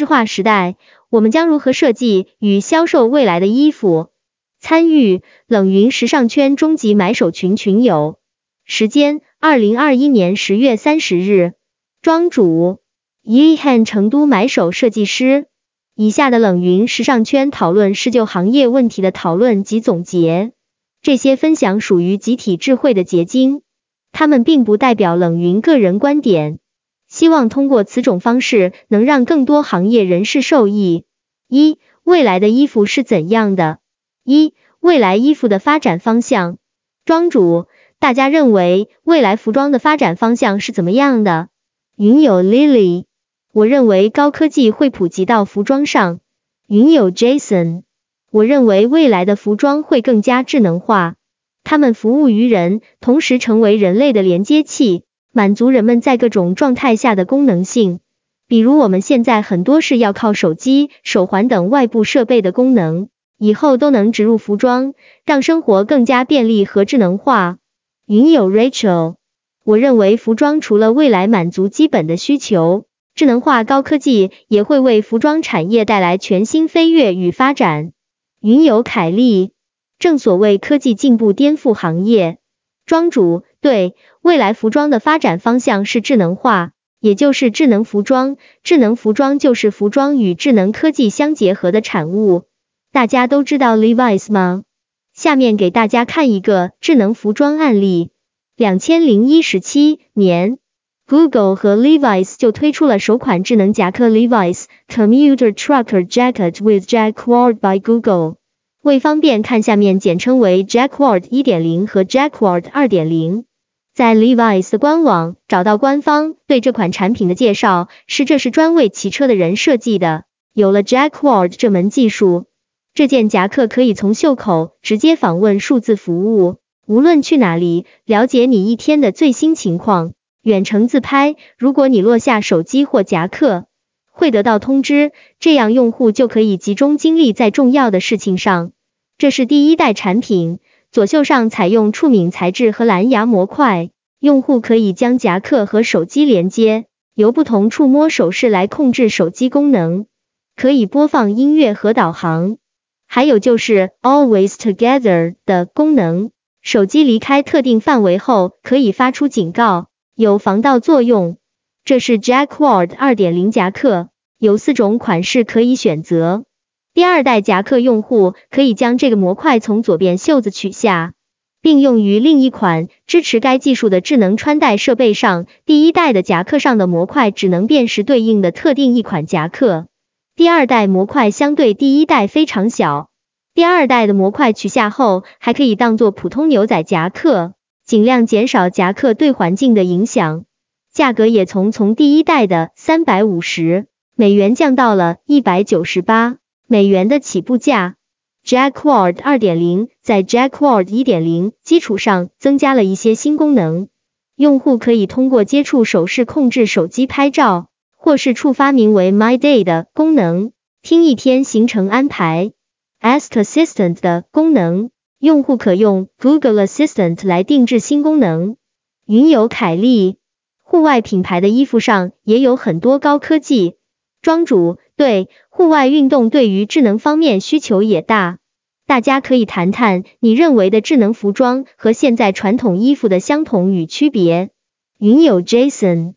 制化时代，我们将如何设计与销售未来的衣服？参与冷云时尚圈终极买手群群友，时间二零二一年十月三十日，庄主 Yehan 成都买手设计师。以下的冷云时尚圈讨论是就行业问题的讨论及总结，这些分享属于集体智慧的结晶，他们并不代表冷云个人观点。希望通过此种方式能让更多行业人士受益。一、未来的衣服是怎样的？一、未来衣服的发展方向。庄主，大家认为未来服装的发展方向是怎么样的？云友 Lily，我认为高科技会普及到服装上。云友 Jason，我认为未来的服装会更加智能化，他们服务于人，同时成为人类的连接器。满足人们在各种状态下的功能性，比如我们现在很多是要靠手机、手环等外部设备的功能，以后都能植入服装，让生活更加便利和智能化。云友 Rachel，我认为服装除了未来满足基本的需求，智能化高科技也会为服装产业带来全新飞跃与发展。云友凯利，正所谓科技进步颠覆行业。庄主对未来服装的发展方向是智能化，也就是智能服装。智能服装就是服装与智能科技相结合的产物。大家都知道 Levi's 吗？下面给大家看一个智能服装案例。两千零一十七年，Google 和 Levi's 就推出了首款智能夹克 Levi's Commuter Trucker Jacket with Jacquard by Google。为方便看，下面简称为 Jacquard 1.0和 Jacquard 2.0。在 Levi's 官网找到官方对这款产品的介绍，是这是专为骑车的人设计的。有了 Jack Ward 这门技术，这件夹克可以从袖口直接访问数字服务，无论去哪里，了解你一天的最新情况，远程自拍。如果你落下手机或夹克，会得到通知，这样用户就可以集中精力在重要的事情上。这是第一代产品，左袖上采用触敏材质和蓝牙模块，用户可以将夹克和手机连接，由不同触摸手势来控制手机功能，可以播放音乐和导航。还有就是 Always Together 的功能，手机离开特定范围后可以发出警告，有防盗作用。这是 Jack Ward 2.0夹克，有四种款式可以选择。第二代夹克用户可以将这个模块从左边袖子取下，并用于另一款支持该技术的智能穿戴设备上。第一代的夹克上的模块只能辨识对应的特定一款夹克。第二代模块相对第一代非常小。第二代的模块取下后，还可以当做普通牛仔夹克，尽量减少夹克对环境的影响。价格也从从第一代的三百五十美元降到了一百九十八美元的起步价。Jackward 2.0在 Jackward 1.0基础上增加了一些新功能，用户可以通过接触手势控制手机拍照，或是触发名为 My Day 的功能，听一天行程安排。Ask Assistant 的功能，用户可用 Google Assistant 来定制新功能。云友凯利。户外品牌的衣服上也有很多高科技。庄主对户外运动对于智能方面需求也大，大家可以谈谈你认为的智能服装和现在传统衣服的相同与区别。云友 Jason，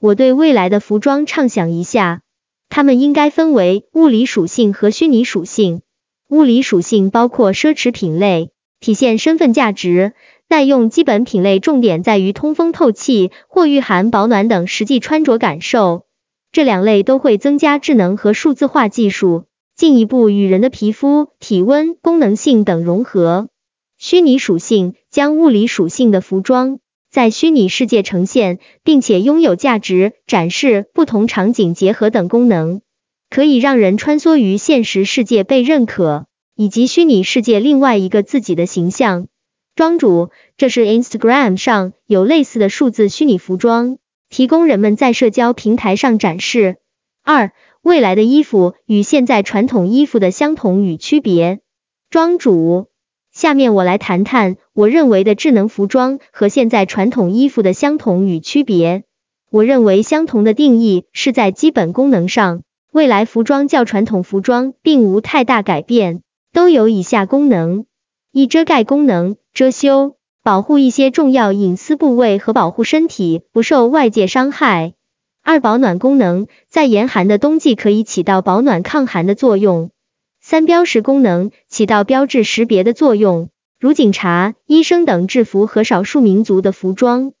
我对未来的服装畅想一下，它们应该分为物理属性和虚拟属性。物理属性包括奢侈品类，体现身份价值。耐用基本品类重点在于通风透气或御寒保暖等实际穿着感受，这两类都会增加智能和数字化技术，进一步与人的皮肤、体温、功能性等融合。虚拟属性将物理属性的服装在虚拟世界呈现，并且拥有价值展示、不同场景结合等功能，可以让人穿梭于现实世界被认可，以及虚拟世界另外一个自己的形象。庄主，这是 Instagram 上有类似的数字虚拟服装，提供人们在社交平台上展示。二、未来的衣服与现在传统衣服的相同与区别。庄主，下面我来谈谈我认为的智能服装和现在传统衣服的相同与区别。我认为相同的定义是在基本功能上，未来服装较传统服装并无太大改变，都有以下功能：一、遮盖功能，遮羞，保护一些重要隐私部位和保护身体不受外界伤害；二、保暖功能，在严寒的冬季可以起到保暖抗寒的作用；三、标识功能，起到标志识别的作用，如警察、医生等制服和少数民族的服装；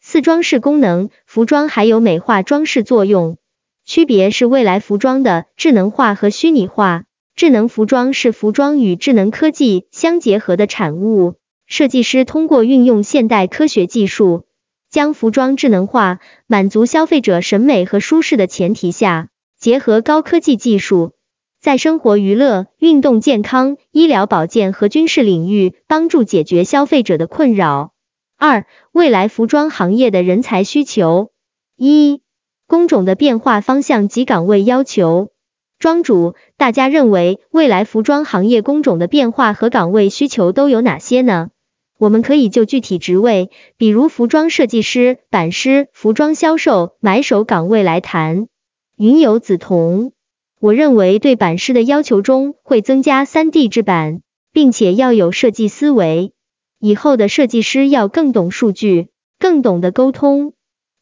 四、装饰功能，服装还有美化装饰作用。区别是未来服装的智能化和虚拟化。智能服装是服装与智能科技相结合的产物。设计师通过运用现代科学技术，将服装智能化，满足消费者审美和舒适的前提下，结合高科技技术，在生活娱乐、运动健康、医疗保健和军事领域帮助解决消费者的困扰。二、未来服装行业的人才需求。一工种的变化方向及岗位要求，庄主，大家认为未来服装行业工种的变化和岗位需求都有哪些呢？我们可以就具体职位，比如服装设计师、版师、服装销售、买手岗位来谈。云游梓潼，我认为对版师的要求中会增加 3D 制版，并且要有设计思维，以后的设计师要更懂数据，更懂得沟通。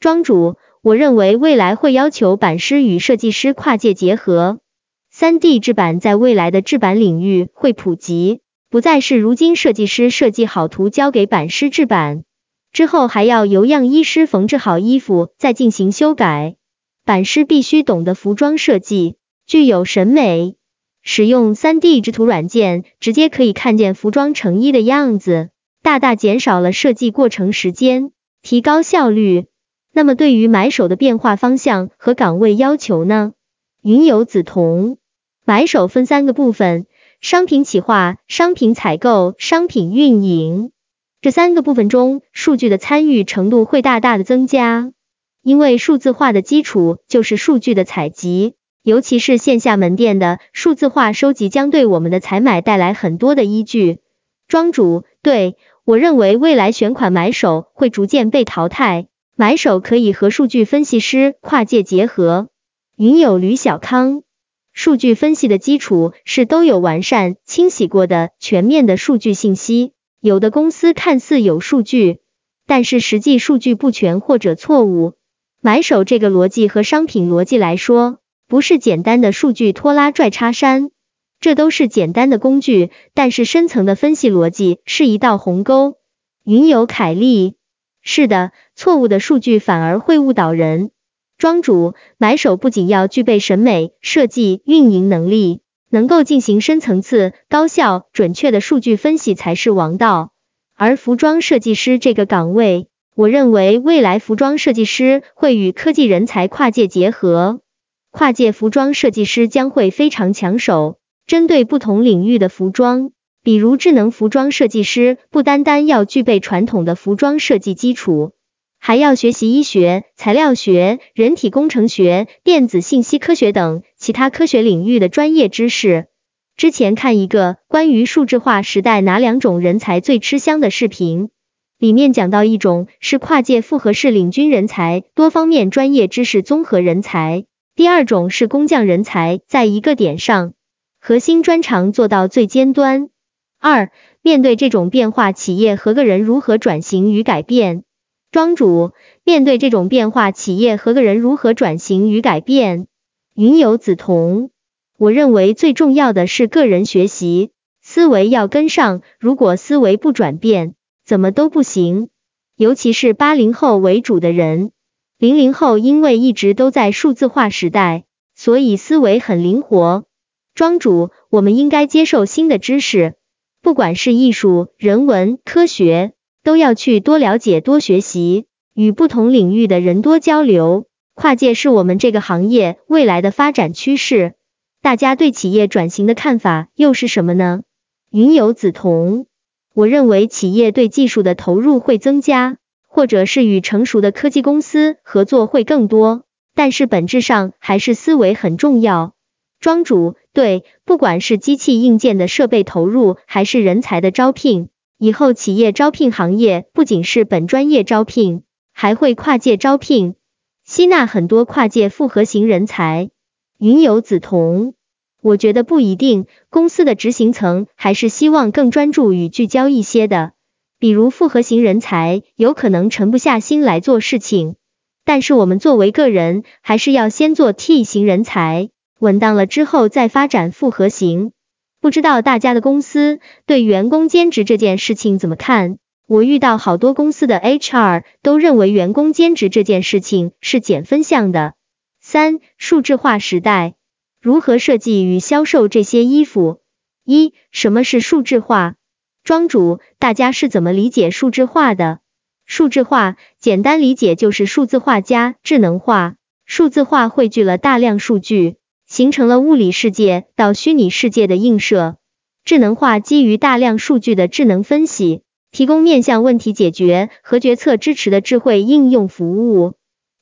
庄主。我认为未来会要求版师与设计师跨界结合，3D 制版在未来的制版领域会普及，不再是如今设计师设计好图交给版师制版，之后还要由样衣师缝制好衣服再进行修改。版师必须懂得服装设计，具有审美，使用 3D 制图软件直接可以看见服装成衣的样子，大大减少了设计过程时间，提高效率。那么对于买手的变化方向和岗位要求呢？云游梓潼，买手分三个部分：商品企划、商品采购、商品运营。这三个部分中，数据的参与程度会大大的增加，因为数字化的基础就是数据的采集，尤其是线下门店的数字化收集，将对我们的采买带来很多的依据。庄主，对我认为未来选款买手会逐渐被淘汰。买手可以和数据分析师跨界结合。云友吕小康，数据分析的基础是都有完善、清洗过的全面的数据信息。有的公司看似有数据，但是实际数据不全或者错误。买手这个逻辑和商品逻辑来说，不是简单的数据拖拉拽插删，这都是简单的工具，但是深层的分析逻辑是一道鸿沟。云友凯利。是的，错误的数据反而会误导人。庄主、买手不仅要具备审美、设计、运营能力，能够进行深层次、高效、准确的数据分析才是王道。而服装设计师这个岗位，我认为未来服装设计师会与科技人才跨界结合，跨界服装设计师将会非常抢手。针对不同领域的服装。比如智能服装设计师不单单要具备传统的服装设计基础，还要学习医学、材料学、人体工程学、电子信息科学等其他科学领域的专业知识。之前看一个关于数字化时代哪两种人才最吃香的视频，里面讲到一种是跨界复合式领军人才，多方面专业知识综合人才；第二种是工匠人才，在一个点上核心专长做到最尖端。二、面对这种变化，企业和个人如何转型与改变？庄主，面对这种变化，企业和个人如何转型与改变？云游梓潼，我认为最重要的是个人学习，思维要跟上，如果思维不转变，怎么都不行。尤其是八零后为主的人，零零后因为一直都在数字化时代，所以思维很灵活。庄主，我们应该接受新的知识。不管是艺术、人文、科学，都要去多了解、多学习，与不同领域的人多交流。跨界是我们这个行业未来的发展趋势。大家对企业转型的看法又是什么呢？云游梓潼，我认为企业对技术的投入会增加，或者是与成熟的科技公司合作会更多，但是本质上还是思维很重要。庄主。对，不管是机器硬件的设备投入，还是人才的招聘，以后企业招聘行业不仅是本专业招聘，还会跨界招聘，吸纳很多跨界复合型人才。云有梓潼，我觉得不一定，公司的执行层还是希望更专注与聚焦一些的。比如复合型人才有可能沉不下心来做事情，但是我们作为个人，还是要先做 T 型人才，稳当了之后再发展复合型。不知道大家的公司对员工兼职这件事情怎么看？我遇到好多公司的 HR 都认为员工兼职这件事情是减分项的。三、数字化时代，如何设计与销售这些衣服？一、什么是数字化？庄主，大家是怎么理解数字化的？数字化简单理解就是数字化加智能化。数字化汇聚了大量数据，形成了物理世界到虚拟世界的映射。智能化基于大量数据的智能分析，提供面向问题解决和决策支持的智慧应用服务。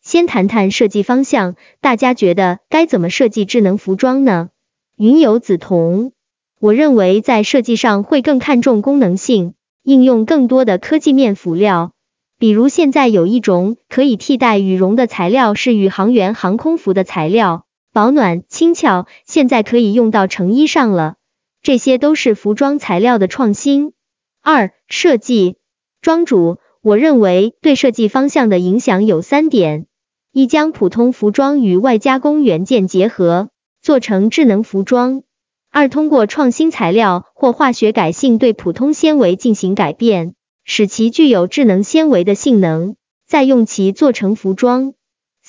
先谈谈设计方向，大家觉得该怎么设计智能服装呢？云有梓潼。我认为在设计上会更看重功能性，应用更多的科技面辅料。比如现在有一种可以替代羽绒的材料是宇航员航空服的材料，保暖轻巧，现在可以用到成衣上了。这些都是服装材料的创新。二、设计庄主，我认为对设计方向的影响有三点：一、将普通服装与外加工元件结合，做成智能服装。二、通过创新材料或化学改性对普通纤维进行改变，使其具有智能纤维的性能，再用其做成服装。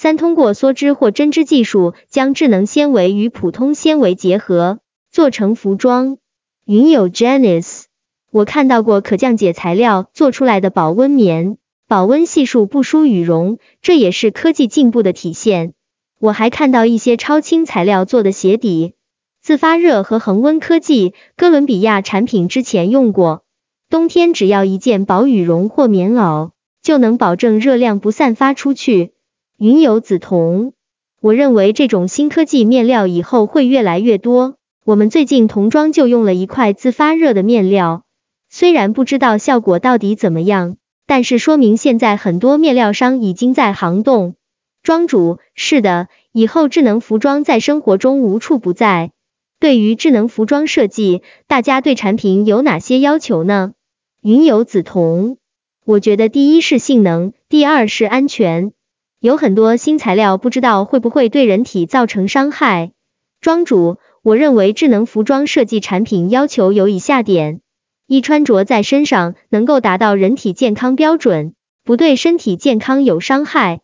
三、通过梭织或针织技术将智能纤维与普通纤维结合，做成服装。云有 Janice，我看到过可降解材料做出来的保温棉，保温系数不输羽绒，这也是科技进步的体现。我还看到一些超轻材料做的鞋底。自发热和恒温科技，哥伦比亚产品之前用过。冬天只要一件薄羽绒或棉袄，就能保证热量不散发出去。云有紫铜，我认为这种新科技面料以后会越来越多。我们最近童装就用了一块自发热的面料，虽然不知道效果到底怎么样，但是说明现在很多面料商已经在行动。庄主，是的，以后智能服装在生活中无处不在。对于智能服装设计，大家对产品有哪些要求呢？云有紫铜，我觉得第一是性能，第二是安全。有很多新材料，不知道会不会对人体造成伤害。庄主，我认为智能服装设计产品要求有以下点：一、穿着在身上能够达到人体健康标准，不对身体健康有伤害；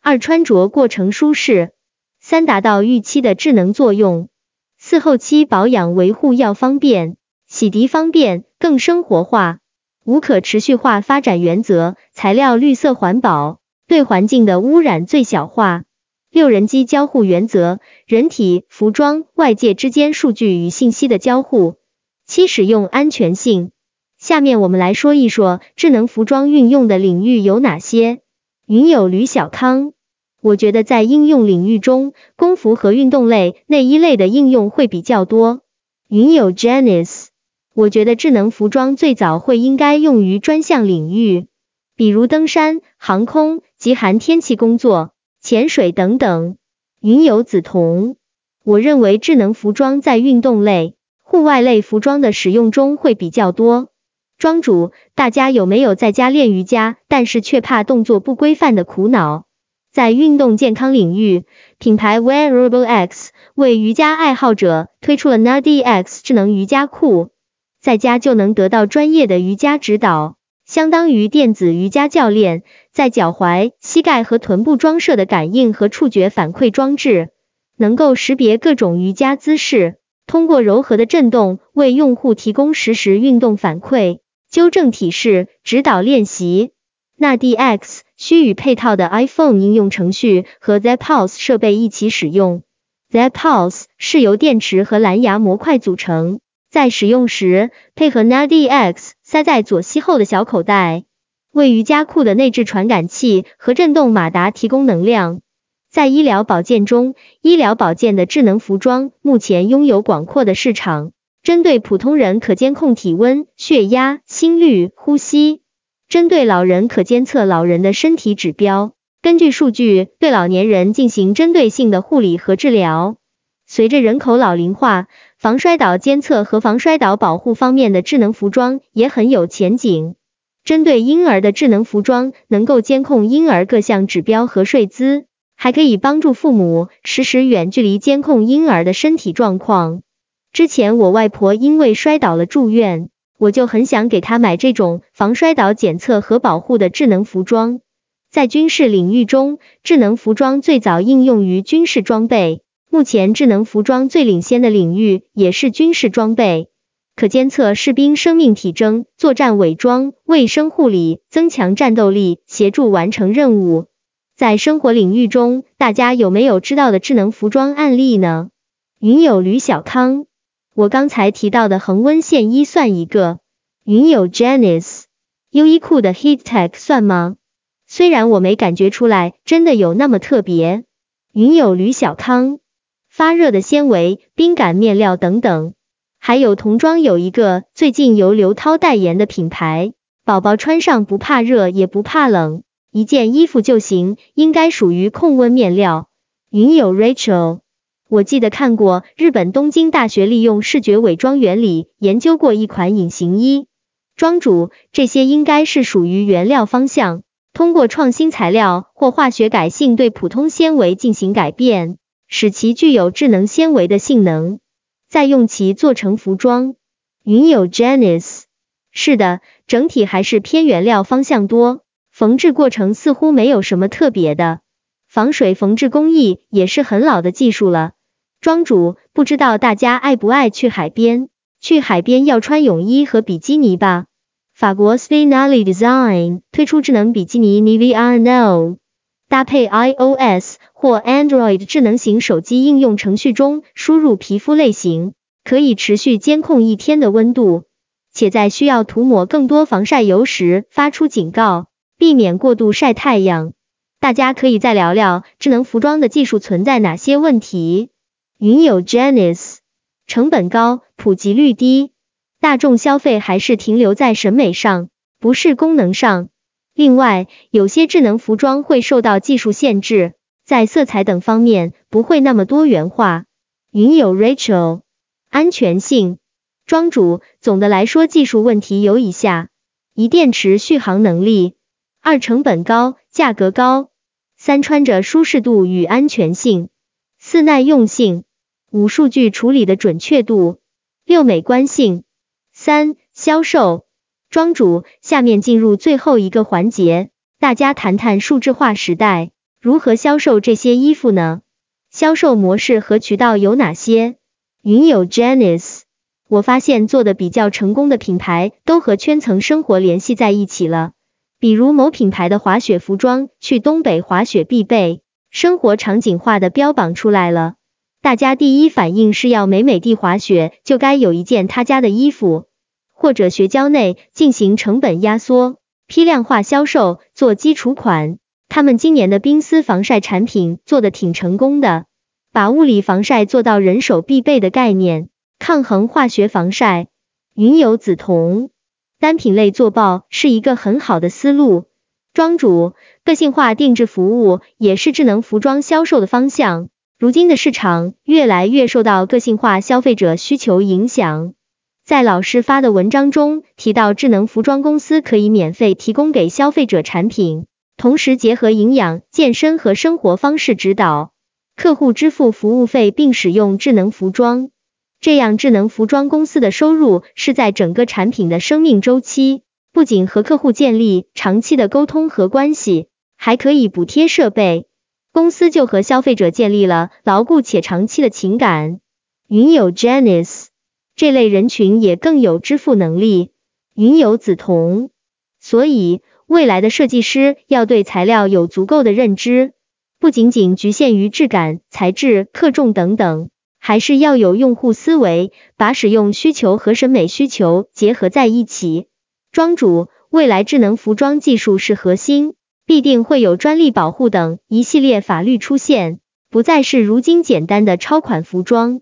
二、穿着过程舒适；三、达到预期的智能作用。四后期保养维护要方便，洗涤方便，更生活化。五可持续化发展原则，材料绿色环保，对环境的污染最小化。六人机交互原则，人体、服装、外界之间数据与信息的交互。七使用安全性。下面我们来说一说智能服装运用的领域有哪些。云有吕小康。我觉得在应用领域中，工服和运动类、内衣类的应用会比较多。云有 Janice，我觉得智能服装最早会应该用于专项领域，比如登山、航空、极寒天气工作、潜水等等。云有梓潼，我认为智能服装在运动类、户外类服装的使用中会比较多。庄主，大家有没有在家练瑜伽，但是却怕动作不规范的苦恼？在运动健康领域，品牌 Wearable X 为瑜伽爱好者推出了 Nadi X 智能瑜伽裤，在家就能得到专业的瑜伽指导，相当于电子瑜伽教练。在脚踝、膝盖和臀部装设的感应和触觉反馈装置，能够识别各种瑜伽姿势，通过柔和的震动为用户提供实时运动反馈、纠正体式、指导练习。，NADX。需与配套的 iPhone 应用程序和 Zappos 设备一起使用。Zappos 是由电池和蓝牙模块组成，在使用时配合 Nadi X 塞在左膝后的小口袋，为瑜伽裤的内置传感器和振动马达提供能量。在医疗保健中，医疗保健的智能服装目前拥有广阔的市场，针对普通人可监控体温、血压、心率、呼吸。针对老人可监测老人的身体指标，根据数据对老年人进行针对性的护理和治疗。随着人口老龄化，防摔倒监测和防摔倒保护方面的智能服装也很有前景。针对婴儿的智能服装，能够监控婴儿各项指标和睡姿，还可以帮助父母实时远距离监控婴儿的身体状况。之前我外婆因为摔倒了住院，我就很想给她买这种防摔倒检测和保护的智能服装。在军事领域中，智能服装最早应用于军事装备。目前智能服装最领先的领域也是军事装备，可监测士兵生命体征、作战伪装、卫生护理、增强战斗力、协助完成任务。在生活领域中，大家有没有知道的智能服装案例呢？云友吕小康，我刚才提到的恒温线衣算一个。云友 Janice，优衣库的 Heattech 算吗？虽然我没感觉出来，真的有那么特别。云友吕小康。发热的纤维、冰感面料等等，还有童装有一个最近由刘涛代言的品牌，宝宝穿上不怕热也不怕冷，一件衣服就行，应该属于控温面料。云友 Rachel，我记得看过日本东京大学利用视觉伪装原理研究过一款隐形衣。庄主，这些应该是属于原料方向，通过创新材料或化学改性对普通纤维进行改变。使其具有智能纤维的性能，再用其做成服装。云友 Janice，是的，整体还是偏原料方向多，缝制过程似乎没有什么特别的。防水缝制工艺也是很老的技术了。庄主，不知道大家爱不爱去海边？去海边要穿泳衣和比基尼吧。法国 Spinelli Design 推出智能比基尼 Nivea No。搭配 iOS 或 Android 智能型手机应用程序中输入皮肤类型，可以持续监控一天的温度，且在需要涂抹更多防晒油时发出警告，避免过度晒太阳。大家可以再聊聊智能服装的技术存在哪些问题。云友 Janice，成本高，普及率低，大众消费还是停留在审美上，不是功能上。另外，有些智能服装会受到技术限制，在色彩等方面不会那么多元化。云友 Rachel，安全性，庄主，总的来说技术问题有以下：一、电池续航能力；二、成本高，价格高；三、穿着舒适度与安全性；四、耐用性；五、数据处理的准确度；六、美观性；三、销售。庄主，下面进入最后一个环节，大家谈谈数字化时代。如何销售这些衣服呢？销售模式和渠道有哪些？云友 Janice，我发现做的比较成功的品牌都和圈层生活联系在一起了，比如某品牌的滑雪服装，去东北滑雪必备，生活场景化的标榜出来了，大家第一反应是要美美地滑雪，就该有一件他家的衣服。或者学校内进行成本压缩、批量化销售做基础款。他们今年的冰丝防晒产品做的挺成功的，把物理防晒做到人手必备的概念，抗衡化学防晒。云有紫铜，单品类做爆是一个很好的思路。庄主，个性化定制服务也是智能服装销售的方向。如今的市场越来越受到个性化消费者需求影响。在老师发的文章中提到，智能服装公司可以免费提供给消费者产品，同时结合营养、健身和生活方式指导，客户支付服务费并使用智能服装，这样智能服装公司的收入是在整个产品的生命周期，不仅和客户建立长期的沟通和关系，还可以补贴设备，公司就和消费者建立了牢固且长期的情感。云友 Janice。这类人群也更有支付能力，云有紫铜，所以未来的设计师要对材料有足够的认知，不仅仅局限于质感、材质、克重等等，还是要有用户思维，把使用需求和审美需求结合在一起。庄主，未来智能服装技术是核心，必定会有专利保护等一系列法律出现，不再是如今简单的超款服装。